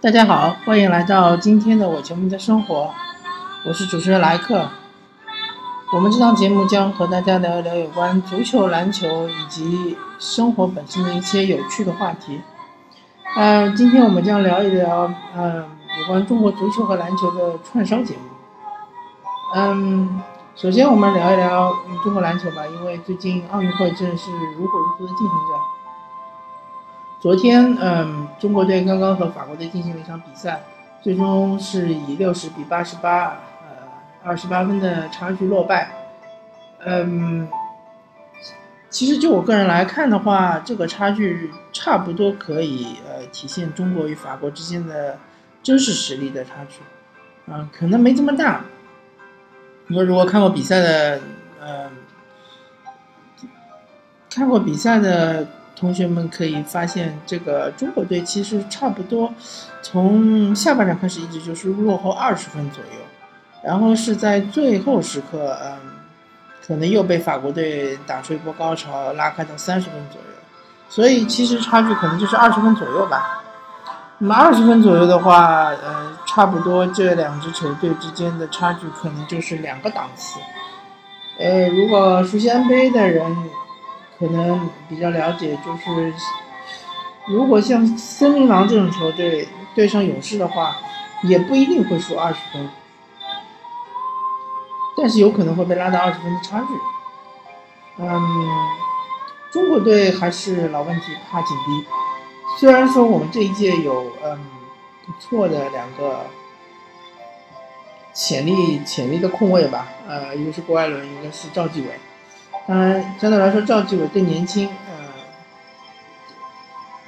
大家好，欢迎来到今天的我球迷的生活，我是主持人莱克。我们这档节目将和大家聊一聊有关足球、篮球以及生活本身的一些有趣的话题。嗯，今天我们将聊一聊嗯有关中国足球和篮球的串烧节目。嗯，首先我们聊一聊中国篮球吧，因为最近奥运会正是如火如荼的进行着。昨天，嗯，中国队刚刚和法国队进行了一场比赛，最终是以六十比八十八，呃，二十八分的差距落败。嗯，其实就我个人来看的话，这个差距差不多可以呃体现中国与法国之间的真实实力的差距，嗯，可能没这么大。你说如果看过比赛的，呃，看过比赛的。同学们可以发现，这个中国队其实差不多从下半场开始一直就是落后二十分左右，然后是在最后时刻，嗯，可能又被法国队打出一波高潮，拉开到三十分左右。所以其实差距可能就是二十分左右吧。那么二十分左右的话，呃，差不多这两支球队之间的差距可能就是两个档次。呃，如果熟悉 NBA 的人。可能比较了解，就是如果像森林狼这种球队对上勇士的话，也不一定会输二十分，但是有可能会被拉到二十分的差距。嗯，中国队还是老问题，怕紧逼。虽然说我们这一届有嗯不错的两个潜力潜力的控卫吧，呃，一个是郭艾伦，一个是赵继伟。当然，相对来说，赵继伟更年轻，呃，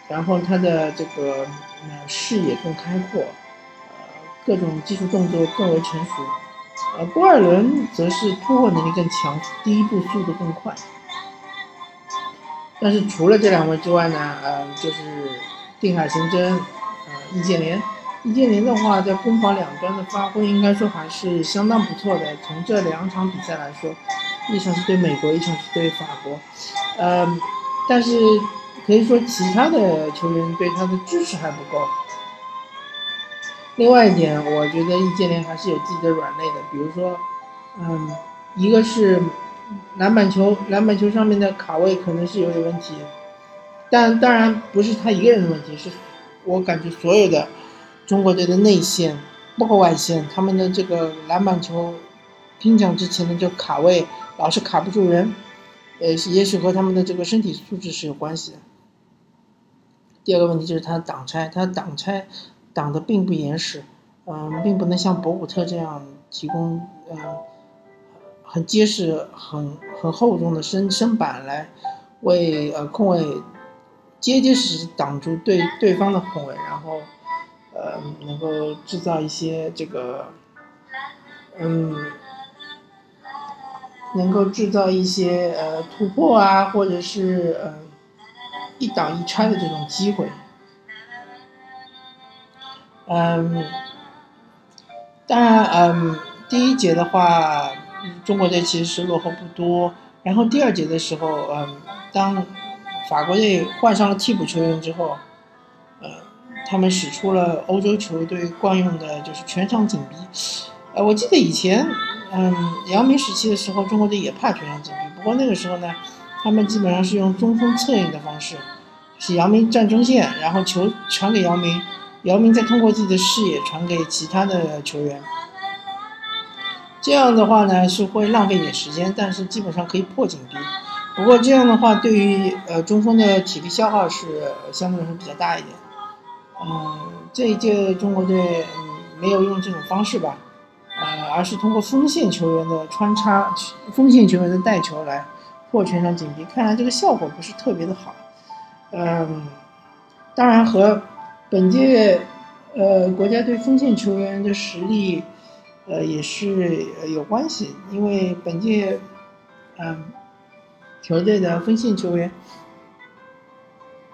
然后他的这个呃视野更开阔，呃，各种技术动作更为成熟，呃，郭艾伦则是突破能力更强，第一步速度更快。但是除了这两位之外呢，呃，就是定海神针，呃，易建联，易建联的话，在攻防两端的发挥，应该说还是相当不错的。从这两场比赛来说。一场是对美国，一场是对法国，呃，但是可以说其他的球员对他的支持还不够。另外一点，我觉得易建联还是有自己的软肋的，比如说，嗯，一个是篮板球，篮板球上面的卡位可能是有点问题，但当然不是他一个人的问题，是我感觉所有的中国队的内线包括外线，他们的这个篮板球拼抢之前的这个卡位。老是卡不住人，呃，也许和他们的这个身体素质是有关系的。第二个问题就是他挡拆，他挡拆挡的并不严实，嗯，并不能像博古特这样提供嗯很结实、很很厚重的身身板来为呃控卫结结实实挡住对对方的控卫，然后呃能够制造一些这个嗯。能够制造一些呃突破啊，或者是呃一挡一拆的这种机会。嗯，当然，嗯，第一节的话，中国队其实是落后不多。然后第二节的时候，嗯，当法国队换上了替补球员之后，呃，他们使出了欧洲球队惯用的，就是全场紧逼。呃，我记得以前。嗯，姚明时期的时候，中国队也怕全场紧逼。不过那个时候呢，他们基本上是用中锋策应的方式，是姚明站中线，然后球传给姚明，姚明再通过自己的视野传给其他的球员。这样的话呢，是会浪费一点时间，但是基本上可以破紧逼。不过这样的话，对于呃中锋的体力消耗是相对来说比较大一点。嗯，这一届中国队嗯没有用这种方式吧。呃，而是通过锋线球员的穿插、锋线球员的带球来破全场紧逼，看来这个效果不是特别的好。嗯，当然和本届呃国家队锋线球员的实力呃也是有关系，因为本届嗯球队的锋线球员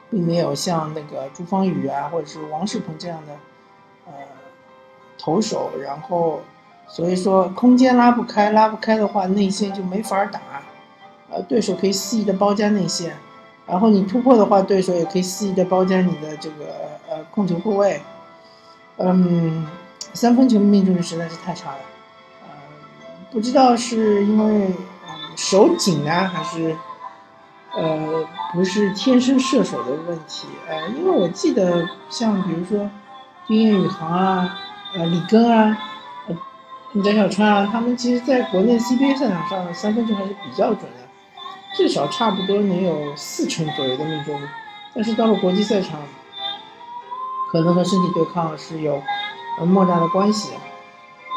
并没有像那个朱芳雨啊或者是王仕鹏这样的呃投手，然后。所以说，空间拉不开，拉不开的话，内线就没法打。呃，对手可以肆意的包夹内线，然后你突破的话，对手也可以肆意的包夹你的这个呃控球后卫。嗯，三分球命中率实在是太差了。呃，不知道是因为手紧呢，还是呃不是天生射手的问题？呃，因为我记得像比如说丁彦雨航啊，呃李根啊，呃翟小川啊，他们其实在国内 CBA 赛场上三分球还是比较准的，至少差不多能有四成左右的命中率。但是到了国际赛场，可能和身体对抗是有呃莫大的关系，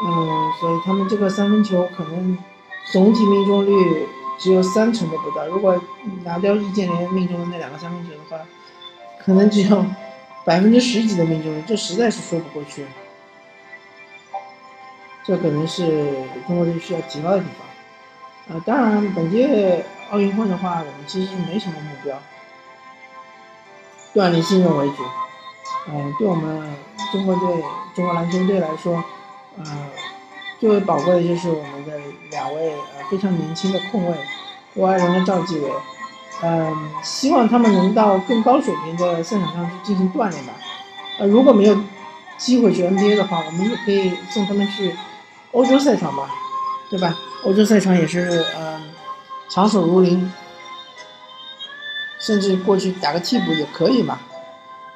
嗯，所以他们这个三分球可能总体命中率只有三成都不到。如果拿掉易建联命中的那两个三分球的话，可能只有百分之十几的命中率，这实在是说不过去。这可能是中国队需要提高的地方。呃，当然本届奥运会的话，我们其实没什么目标。锻炼新人为主，嗯，对我们中国队、中国篮球队来说，呃，最为宝贵的就是我们的两位呃非常年轻的控卫，郭艾伦和赵继伟，嗯，希望他们能到更高水平的赛场上去进行锻炼吧。呃，如果没有机会去 NBA 的话，我们也可以送他们去欧洲赛场吧，对吧？欧洲赛场也是嗯强手如林。甚至过去打个替补也可以嘛，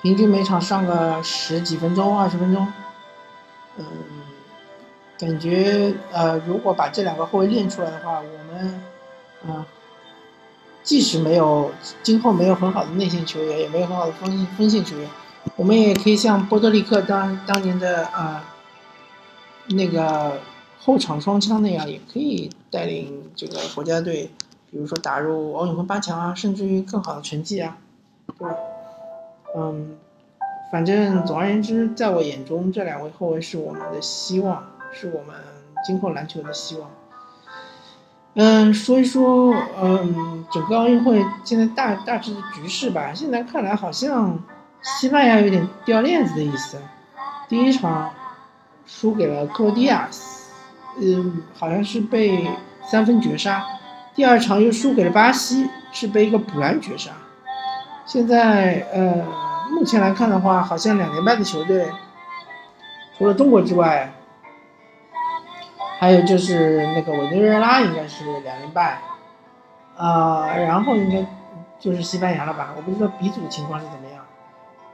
平均每场上个十几分钟、二十分钟，嗯，感觉呃，如果把这两个后卫练出来的话，我们，嗯，即使没有今后没有很好的内线球员，也没有很好的锋锋线球员，我们也可以像波多利克当当年的啊那个后场双枪那样，也可以带领这个国家队。比如说打入奥运会八强啊，甚至于更好的成绩啊，对吧？嗯，反正总而言之，在我眼中，这两位后卫是我们的希望，是我们今后篮球的希望。嗯，说一说，嗯，整个奥运会现在大大致的局势吧。现在看来，好像西班牙有点掉链子的意思。第一场输给了克罗地亚，嗯，好像是被三分绝杀。第二场又输给了巴西，是被一个补篮绝杀。现在，呃，目前来看的话，好像两连败的球队，除了中国之外，还有就是那个委内瑞拉应该是两连败，啊，然后应该就是西班牙了吧？我不知道比组情况是怎么样。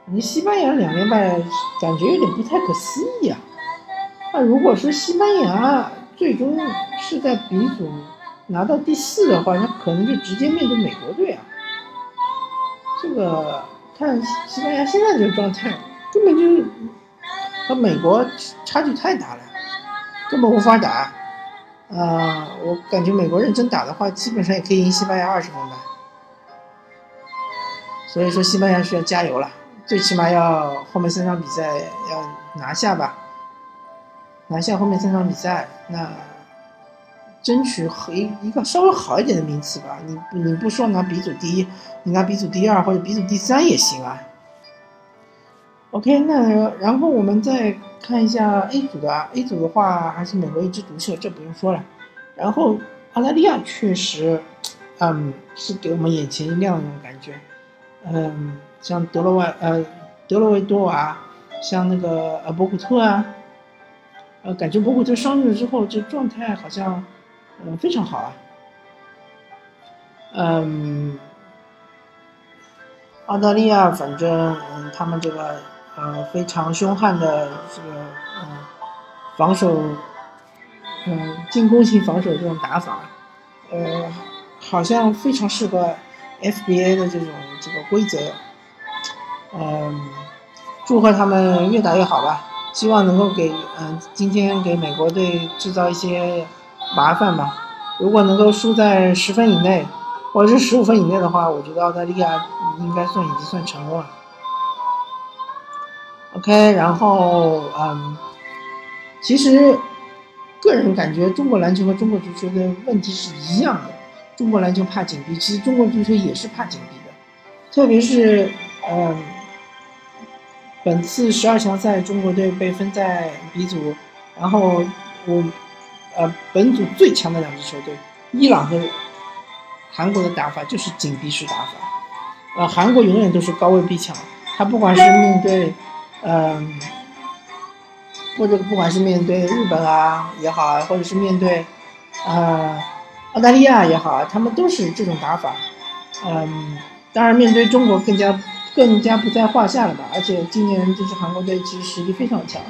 你西班牙两连败，感觉有点不太可思议啊。那如果说西班牙最终是在比组，拿到第四的话，那可能就直接面对美国队啊。这个看西班牙现在这个状态，根本就和美国差距太大了，根本无法打。啊，我感觉美国认真打的话，基本上也可以赢西班牙二十分吧。所以说，西班牙需要加油了，最起码要后面三场比赛要拿下吧，拿下后面三场比赛，那。争取和一一个稍微好一点的名次吧。你你不说拿 B 组第一，你拿 B 组第二或者 B 组第三也行啊。OK，那然后我们再看一下 A 组的 A 组的话，还是美国一枝独秀，这不用说了。然后澳大利亚确实，嗯，是给我们眼前一亮的那种感觉。嗯，像德罗瓦呃德罗维多瓦，像那个呃博古特啊，呃，感觉博古特伤愈了之后，这状态好像。嗯，非常好啊。嗯，澳大利亚反正嗯，他们这个呃非常凶悍的这个嗯防守，嗯进攻型防守这种打法，呃好像非常适合 FBA 的这种这个规则。嗯，祝贺他们越打越好吧，希望能够给嗯今天给美国队制造一些。麻烦吧，如果能够输在十分以内，或者是十五分以内的话，我觉得澳大利亚应该算已经算成功了。OK，然后嗯，其实个人感觉中国篮球和中国足球的问题是一样的，中国篮球怕紧逼，其实中国足球也是怕紧逼的，特别是嗯，本次十二强赛中国队被分在 B 组，然后我。呃，本组最强的两支球队，伊朗和韩国的打法就是紧逼式打法。呃，韩国永远都是高位逼抢，他不管是面对，嗯，或者不管是面对日本啊也好啊，或者是面对啊澳大利亚也好啊，他们都是这种打法。嗯，当然面对中国更加更加不在话下了吧。而且今年这支韩国队其实实力非常强，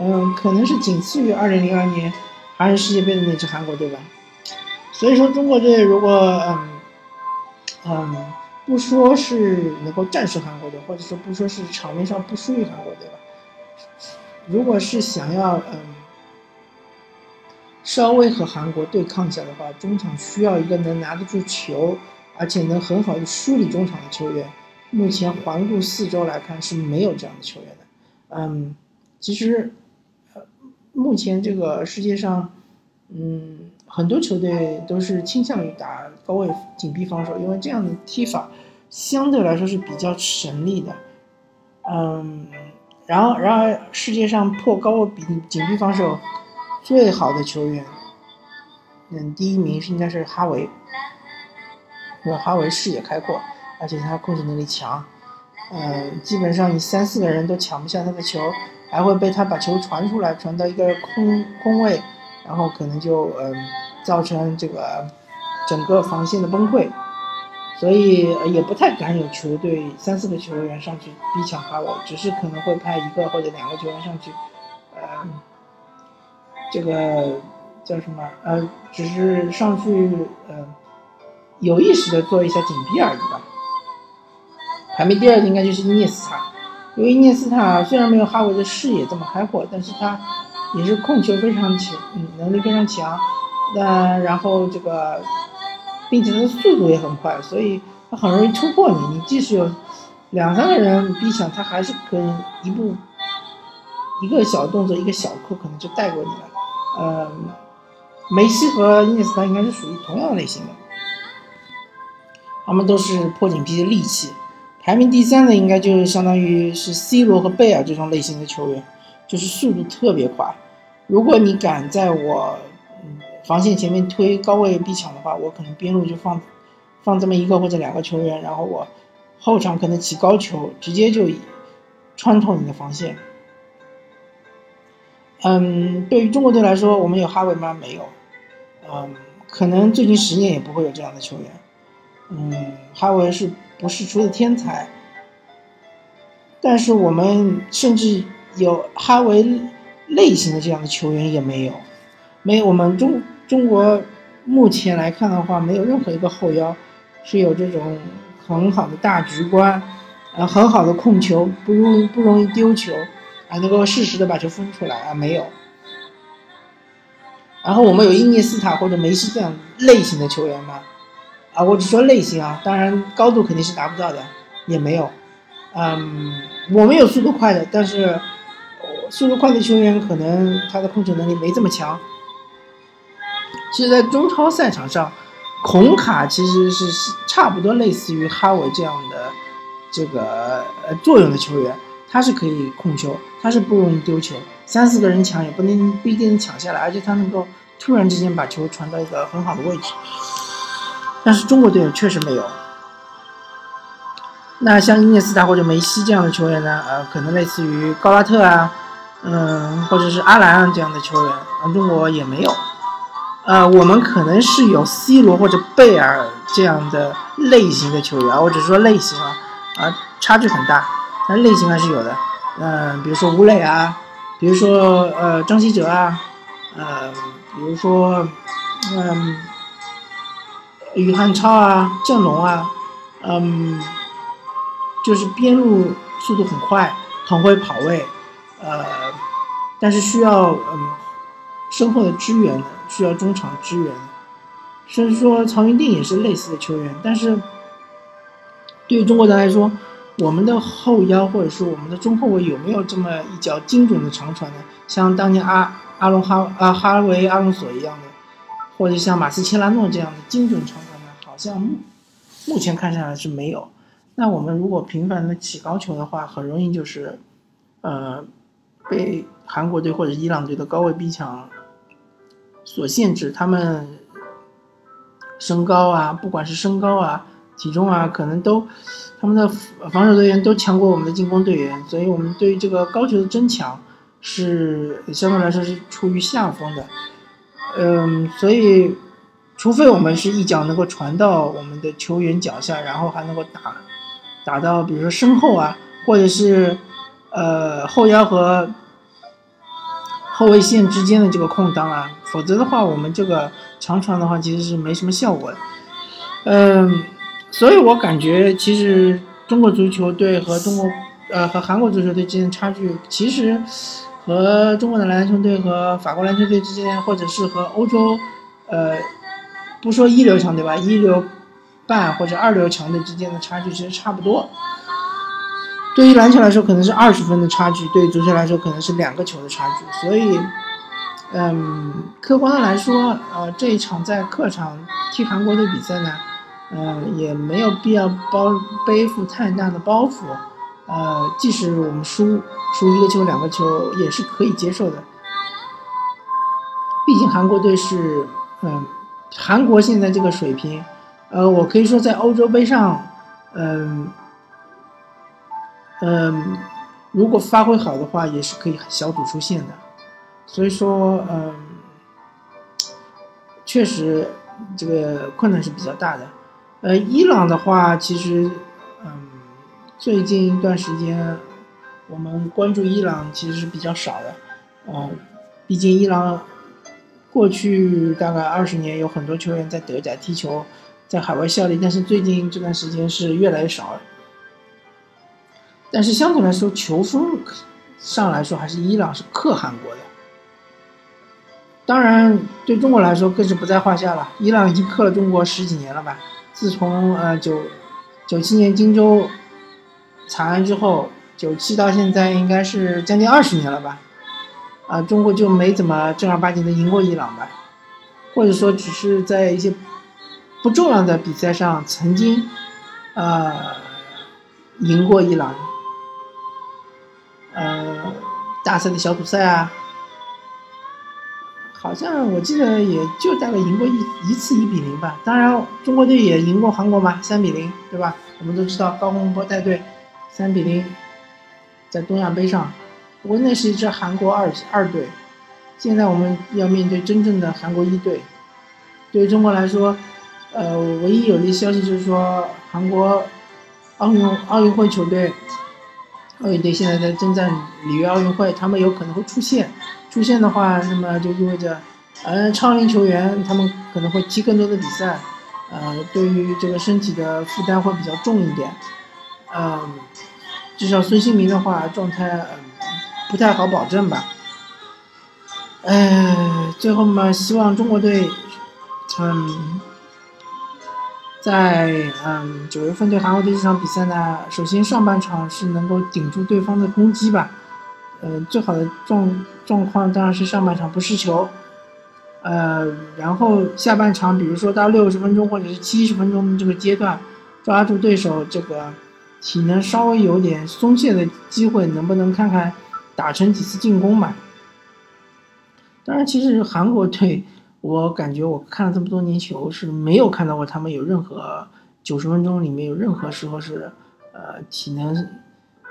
嗯，可能是仅次于2002年韩日世界杯的那支韩国队吧。所以说中国队如果嗯嗯不说是能够战胜韩国队，或者说不说是场面上不输于韩国队吧。如果是想要嗯稍微和韩国对抗一下的话，中场需要一个能拿得住球，而且能很好的梳理中场的球员。目前环顾四周来看是没有这样的球员的。嗯，其实呃目前这个世界上，嗯很多球队都是倾向于打高位紧逼防守，因为这样的踢法相对来说是比较省力的。嗯。然后，然而，世界上破高位紧紧逼防守最好的球员，嗯，第一名是应该是哈维，因为哈维视野开阔，而且他控制能力强，嗯，基本上你三四个人都抢不下他的球，还会被他把球传出来，传到一个空空位，然后可能就嗯造成这个整个防线的崩溃。所以也不太敢有球队三四个球员上去逼抢哈维，只是可能会派一个或者两个球员上去，呃，这个叫什么？呃，只是上去呃，有意识的做一下紧逼而已吧。排名第二的应该就是伊涅斯塔，因为伊涅斯塔虽然没有哈维的视野这么开阔，但是他也是控球非常强，嗯，能力非常强。那然后这个。并且他的速度也很快，所以他很容易突破你。你即使有两三个人逼抢，他还是可以一步一个小动作，一个小扣可能就带过你了。呃，梅西和伊涅斯塔应该是属于同样类型的，他们都是破紧逼的利器。排名第三的应该就是相当于是 C 罗和贝尔这种类型的球员，就是速度特别快。如果你敢在我。防线前面推高位逼抢的话，我可能边路就放放这么一个或者两个球员，然后我后场可能起高球，直接就穿透你的防线。嗯，对于中国队来说，我们有哈维吗？没有。嗯，可能最近十年也不会有这样的球员。嗯，哈维是不是出的天才？但是我们甚至有哈维类型的这样的球员也没有，没有我们中。中国目前来看的话，没有任何一个后腰是有这种很好的大局观，呃，很好的控球，不容易不容易丢球，啊，能够适时的把球分出来啊，没有。然后我们有伊涅斯塔或者梅西这样类型的球员吗？啊，我只说类型啊，当然高度肯定是达不到的，也没有。嗯，我们有速度快的，但是速度快的球员可能他的控制能力没这么强。其实，在中超赛场上，孔卡其实是差不多类似于哈维这样的这个呃作用的球员，他是可以控球，他是不容易丢球，三四个人抢也不能不一定抢下来，而且他能够突然之间把球传到一个很好的位置。但是中国队确实没有。那像伊涅斯塔或者梅西这样的球员呢？呃，可能类似于高拉特啊，嗯，或者是阿兰这样的球员，啊，中国也没有。呃，我们可能是有 C 罗或者贝尔这样的类型的球员，我只是说类型啊，啊，差距很大，但类型还是有的。嗯，比如说吴磊啊，比如说呃张稀哲啊，呃，比如说嗯于汉超啊、郑龙啊，嗯，就是边路速度很快，很会跑位，呃，但是需要嗯身后的支援的。需要中场支援，甚至说曹云定也是类似的球员。但是，对于中国队来说，我们的后腰或者说我们的中后卫有没有这么一脚精准的长传呢？像当年阿阿隆哈啊哈维阿隆索一样的，或者像马斯切拉诺这样的精准长传？像目前看下来是没有。那我们如果频繁的起高球的话，很容易就是，呃，被韩国队或者伊朗队的高位逼抢。所限制，他们身高啊，不管是身高啊、体重啊，可能都他们的防守队员都强过我们的进攻队员，所以我们对于这个高球的争抢是相对来说是处于下风的。嗯，所以除非我们是一脚能够传到我们的球员脚下，然后还能够打打到比如说身后啊，或者是呃后腰和后卫线之间的这个空档啊，否则的话，我们这个长传的话其实是没什么效果的。嗯，所以我感觉其实中国足球队和中国呃和韩国足球队之间的差距，其实和中国的篮球队和法国篮球队之间，或者是和欧洲呃不说一流强队吧，一流半或者二流强队之间的差距其实差不多。对于篮球来说，可能是二十分的差距；对于足球来说，可能是两个球的差距。所以，嗯，客观的来说，呃，这一场在客场踢韩国队比赛呢。嗯，也没有必要包背负太大的包袱，呃，即使我们输输一个球、两个球也是可以接受的。毕竟韩国队是，嗯，韩国现在这个水平，呃，我可以说在欧洲杯上，嗯，嗯，如果发挥好的话，也是可以小组出线的。所以说，嗯，确实这个困难是比较大的。呃，伊朗的话，其实，嗯，最近一段时间，我们关注伊朗其实是比较少的，嗯，毕竟伊朗过去大概二十年有很多球员在德甲踢球，在海外效力，但是最近这段时间是越来越少了。但是相对来说，球风上来说，还是伊朗是克韩国的。当然，对中国来说更是不在话下了，伊朗已经克了中国十几年了吧。自从呃九九七年荆州惨案之后，九七到现在应该是将近二十年了吧？啊，中国就没怎么正儿八经的赢过伊朗吧？或者说只是在一些不重要的比赛上曾经呃赢过伊朗，呃大赛的小组赛啊。好像我记得也就大概赢过一一次一比零吧，当然中国队也赢过韩国嘛，三比零，对吧？我们都知道高洪波带队三比零在东亚杯上，不过那是一支韩国二二队，现在我们要面对真正的韩国一队。对于中国来说，呃，唯一有利消息就是说韩国奥运奥运会球队，奥运队现在在征战里约奥运会，他们有可能会出现。出现的话，那么就意味着，呃，超龄球员他们可能会踢更多的比赛，呃，对于这个身体的负担会比较重一点，嗯，至少孙兴民的话状态呃不太好保证吧。呃，最后嘛，希望中国队，嗯，在嗯九月份对韩国队这场比赛呢，首先上半场是能够顶住对方的攻击吧。呃，最好的状状况当然是上半场不失球，呃，然后下半场，比如说到六十分钟或者是七十分钟这个阶段，抓住对手这个体能稍微有点松懈的机会，能不能看看打成几次进攻嘛？当然，其实韩国队，我感觉我看了这么多年球，是没有看到过他们有任何九十分钟里面有任何时候是呃体能。呃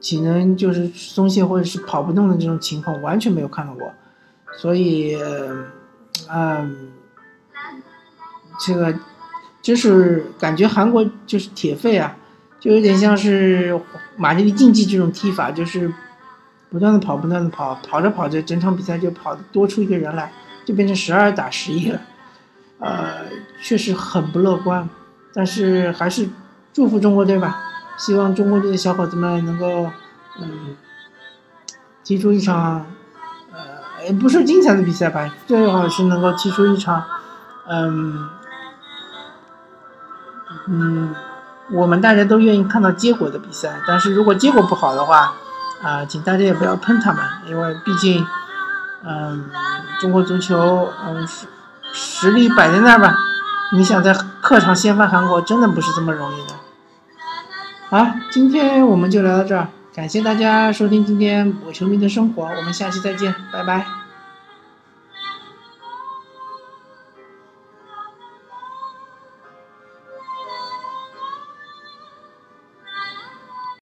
体能就是松懈或者是跑不动的这种情况完全没有看到过，所以，嗯，这个就是感觉韩国就是铁肺啊，就有点像是马蒂尼竞技这种踢法，就是不断的跑，不断的跑，跑着跑着，整场比赛就跑多出一个人来，就变成十二打十一了，呃，确实很不乐观，但是还是祝福中国队吧。希望中国队的小伙子们能够，嗯，踢出一场，呃，也不是精彩的比赛吧，最好是能够踢出一场，嗯，嗯，我们大家都愿意看到结果的比赛。但是如果结果不好的话，啊，请大家也不要喷他们，因为毕竟，嗯，中国足球，嗯，实实力摆在那儿吧，你想在客场掀翻韩国，真的不是这么容易的。好，今天我们就聊到这儿，感谢大家收听今天我球迷的生活，我们下期再见，拜拜。